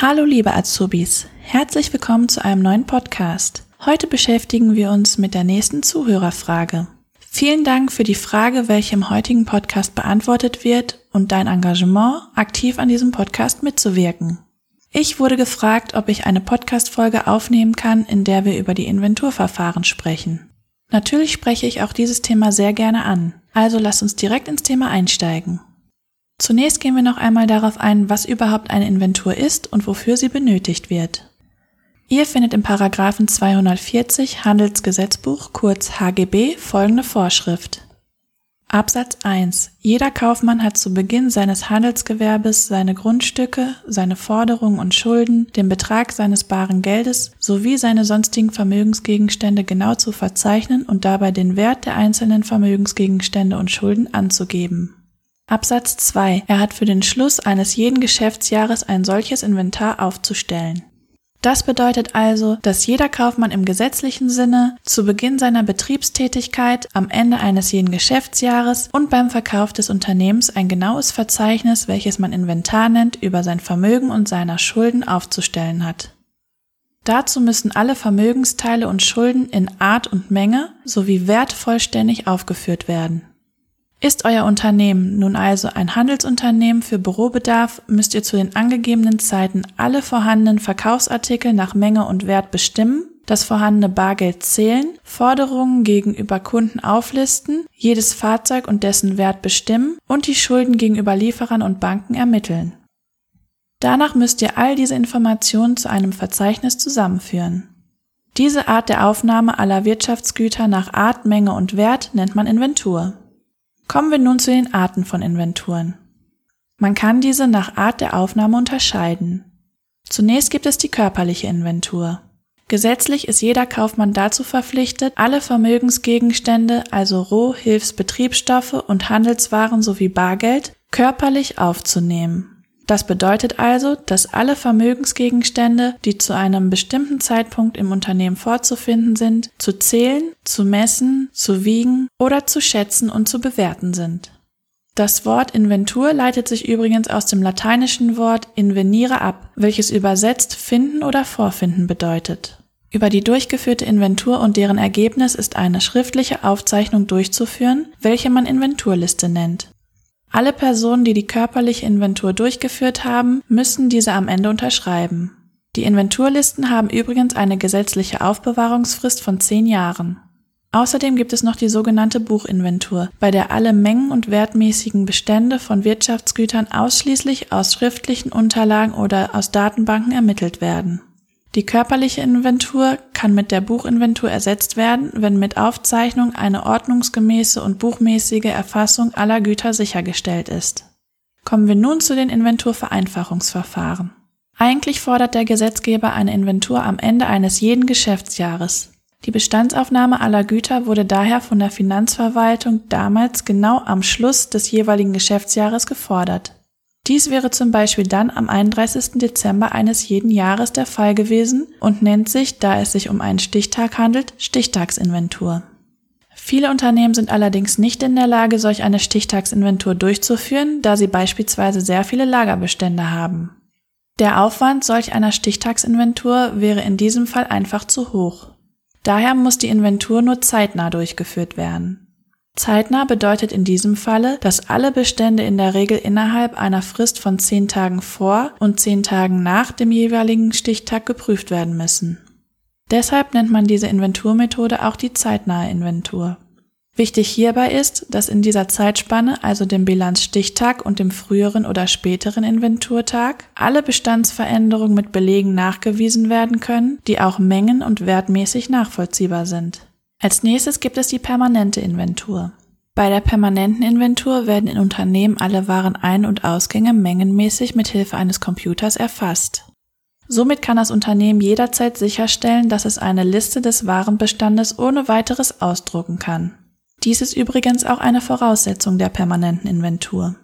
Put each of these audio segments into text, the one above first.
Hallo liebe Azubis, herzlich willkommen zu einem neuen Podcast. Heute beschäftigen wir uns mit der nächsten Zuhörerfrage. Vielen Dank für die Frage, welche im heutigen Podcast beantwortet wird und dein Engagement, aktiv an diesem Podcast mitzuwirken. Ich wurde gefragt, ob ich eine Podcast-Folge aufnehmen kann, in der wir über die Inventurverfahren sprechen. Natürlich spreche ich auch dieses Thema sehr gerne an, also lass uns direkt ins Thema einsteigen. Zunächst gehen wir noch einmal darauf ein, was überhaupt eine Inventur ist und wofür sie benötigt wird. Ihr findet im Paragraphen 240 Handelsgesetzbuch kurz HGB folgende Vorschrift. Absatz 1. Jeder Kaufmann hat zu Beginn seines Handelsgewerbes seine Grundstücke, seine Forderungen und Schulden, den Betrag seines baren Geldes sowie seine sonstigen Vermögensgegenstände genau zu verzeichnen und dabei den Wert der einzelnen Vermögensgegenstände und Schulden anzugeben. Absatz 2. Er hat für den Schluss eines jeden Geschäftsjahres ein solches Inventar aufzustellen. Das bedeutet also, dass jeder Kaufmann im gesetzlichen Sinne zu Beginn seiner Betriebstätigkeit, am Ende eines jeden Geschäftsjahres und beim Verkauf des Unternehmens ein genaues Verzeichnis, welches man Inventar nennt, über sein Vermögen und seiner Schulden aufzustellen hat. Dazu müssen alle Vermögensteile und Schulden in Art und Menge sowie Wert vollständig aufgeführt werden. Ist euer Unternehmen nun also ein Handelsunternehmen für Bürobedarf, müsst ihr zu den angegebenen Zeiten alle vorhandenen Verkaufsartikel nach Menge und Wert bestimmen, das vorhandene Bargeld zählen, Forderungen gegenüber Kunden auflisten, jedes Fahrzeug und dessen Wert bestimmen und die Schulden gegenüber Lieferern und Banken ermitteln. Danach müsst ihr all diese Informationen zu einem Verzeichnis zusammenführen. Diese Art der Aufnahme aller Wirtschaftsgüter nach Art, Menge und Wert nennt man Inventur. Kommen wir nun zu den Arten von Inventuren. Man kann diese nach Art der Aufnahme unterscheiden. Zunächst gibt es die körperliche Inventur. Gesetzlich ist jeder Kaufmann dazu verpflichtet, alle Vermögensgegenstände, also Roh-, Hilfs-, Betriebsstoffe und Handelswaren sowie Bargeld, körperlich aufzunehmen. Das bedeutet also, dass alle Vermögensgegenstände, die zu einem bestimmten Zeitpunkt im Unternehmen vorzufinden sind, zu zählen, zu messen, zu wiegen oder zu schätzen und zu bewerten sind. Das Wort Inventur leitet sich übrigens aus dem lateinischen Wort invenire ab, welches übersetzt finden oder vorfinden bedeutet. Über die durchgeführte Inventur und deren Ergebnis ist eine schriftliche Aufzeichnung durchzuführen, welche man Inventurliste nennt. Alle Personen, die die körperliche Inventur durchgeführt haben, müssen diese am Ende unterschreiben. Die Inventurlisten haben übrigens eine gesetzliche Aufbewahrungsfrist von zehn Jahren. Außerdem gibt es noch die sogenannte Buchinventur, bei der alle mengen- und wertmäßigen Bestände von Wirtschaftsgütern ausschließlich aus schriftlichen Unterlagen oder aus Datenbanken ermittelt werden. Die körperliche Inventur kann mit der Buchinventur ersetzt werden, wenn mit Aufzeichnung eine ordnungsgemäße und buchmäßige Erfassung aller Güter sichergestellt ist. Kommen wir nun zu den Inventurvereinfachungsverfahren. Eigentlich fordert der Gesetzgeber eine Inventur am Ende eines jeden Geschäftsjahres. Die Bestandsaufnahme aller Güter wurde daher von der Finanzverwaltung damals genau am Schluss des jeweiligen Geschäftsjahres gefordert. Dies wäre zum Beispiel dann am 31. Dezember eines jeden Jahres der Fall gewesen und nennt sich, da es sich um einen Stichtag handelt, Stichtagsinventur. Viele Unternehmen sind allerdings nicht in der Lage, solch eine Stichtagsinventur durchzuführen, da sie beispielsweise sehr viele Lagerbestände haben. Der Aufwand solch einer Stichtagsinventur wäre in diesem Fall einfach zu hoch. Daher muss die Inventur nur zeitnah durchgeführt werden. Zeitnah bedeutet in diesem Falle, dass alle Bestände in der Regel innerhalb einer Frist von zehn Tagen vor und zehn Tagen nach dem jeweiligen Stichtag geprüft werden müssen. Deshalb nennt man diese Inventurmethode auch die zeitnahe Inventur. Wichtig hierbei ist, dass in dieser Zeitspanne, also dem Bilanzstichtag und dem früheren oder späteren Inventurtag, alle Bestandsveränderungen mit Belegen nachgewiesen werden können, die auch mengen- und wertmäßig nachvollziehbar sind. Als nächstes gibt es die permanente Inventur. Bei der permanenten Inventur werden in Unternehmen alle Warenein- und Ausgänge mengenmäßig mit Hilfe eines Computers erfasst. Somit kann das Unternehmen jederzeit sicherstellen, dass es eine Liste des Warenbestandes ohne weiteres ausdrucken kann. Dies ist übrigens auch eine Voraussetzung der permanenten Inventur.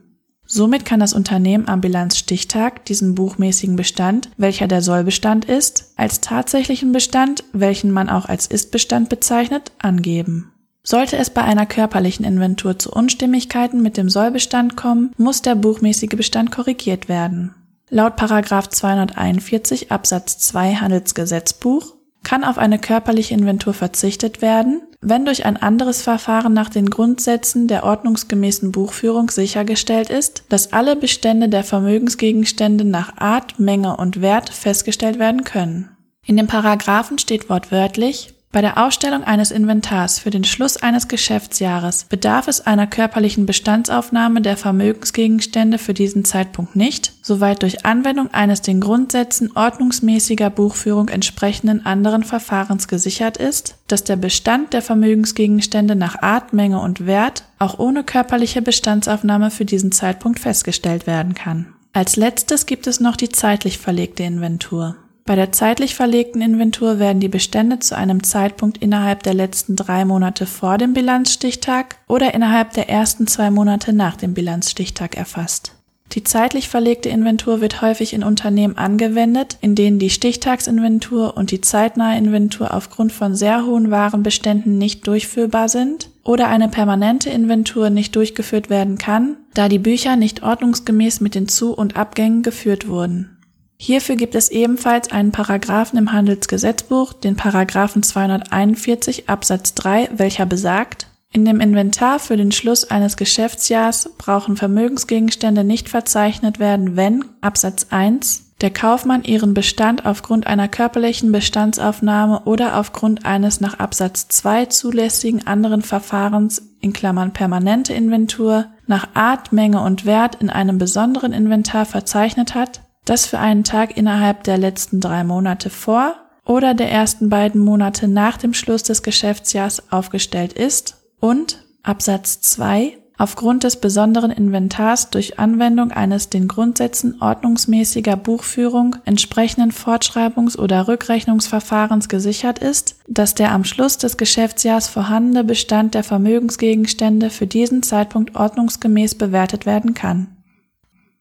Somit kann das Unternehmen am Bilanzstichtag diesen buchmäßigen Bestand, welcher der Sollbestand ist, als tatsächlichen Bestand, welchen man auch als Istbestand bezeichnet, angeben. Sollte es bei einer körperlichen Inventur zu Unstimmigkeiten mit dem Sollbestand kommen, muss der buchmäßige Bestand korrigiert werden. Laut 241 Absatz 2 Handelsgesetzbuch kann auf eine körperliche Inventur verzichtet werden, wenn durch ein anderes Verfahren nach den Grundsätzen der ordnungsgemäßen Buchführung sichergestellt ist, dass alle Bestände der Vermögensgegenstände nach Art, Menge und Wert festgestellt werden können. In dem Paragraphen steht wortwörtlich bei der Ausstellung eines Inventars für den Schluss eines Geschäftsjahres bedarf es einer körperlichen Bestandsaufnahme der Vermögensgegenstände für diesen Zeitpunkt nicht, soweit durch Anwendung eines den Grundsätzen ordnungsmäßiger Buchführung entsprechenden anderen Verfahrens gesichert ist, dass der Bestand der Vermögensgegenstände nach Art, Menge und Wert auch ohne körperliche Bestandsaufnahme für diesen Zeitpunkt festgestellt werden kann. Als letztes gibt es noch die zeitlich verlegte Inventur. Bei der zeitlich verlegten Inventur werden die Bestände zu einem Zeitpunkt innerhalb der letzten drei Monate vor dem Bilanzstichtag oder innerhalb der ersten zwei Monate nach dem Bilanzstichtag erfasst. Die zeitlich verlegte Inventur wird häufig in Unternehmen angewendet, in denen die Stichtagsinventur und die zeitnahe Inventur aufgrund von sehr hohen Warenbeständen nicht durchführbar sind oder eine permanente Inventur nicht durchgeführt werden kann, da die Bücher nicht ordnungsgemäß mit den Zu- und Abgängen geführt wurden. Hierfür gibt es ebenfalls einen Paragraphen im Handelsgesetzbuch, den Paragraphen 241 Absatz 3, welcher besagt, in dem Inventar für den Schluss eines Geschäftsjahrs brauchen Vermögensgegenstände nicht verzeichnet werden, wenn Absatz 1 der Kaufmann ihren Bestand aufgrund einer körperlichen Bestandsaufnahme oder aufgrund eines nach Absatz 2 zulässigen anderen Verfahrens in Klammern permanente Inventur nach Art, Menge und Wert in einem besonderen Inventar verzeichnet hat das für einen Tag innerhalb der letzten drei Monate vor oder der ersten beiden Monate nach dem Schluss des Geschäftsjahrs aufgestellt ist und Absatz 2 aufgrund des besonderen Inventars durch Anwendung eines den Grundsätzen ordnungsmäßiger Buchführung entsprechenden Fortschreibungs- oder Rückrechnungsverfahrens gesichert ist, dass der am Schluss des Geschäftsjahrs vorhandene Bestand der Vermögensgegenstände für diesen Zeitpunkt ordnungsgemäß bewertet werden kann.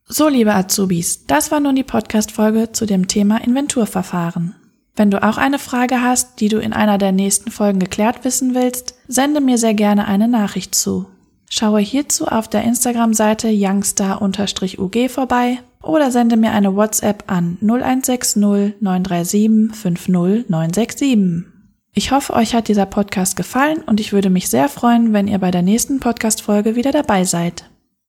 So, liebe Azubis, das war nun die Podcast-Folge zu dem Thema Inventurverfahren. Wenn du auch eine Frage hast, die du in einer der nächsten Folgen geklärt wissen willst, sende mir sehr gerne eine Nachricht zu. Schaue hierzu auf der Instagram-Seite youngstar-ug vorbei oder sende mir eine WhatsApp an 0160 937 50967. Ich hoffe, euch hat dieser Podcast gefallen und ich würde mich sehr freuen, wenn ihr bei der nächsten Podcast-Folge wieder dabei seid.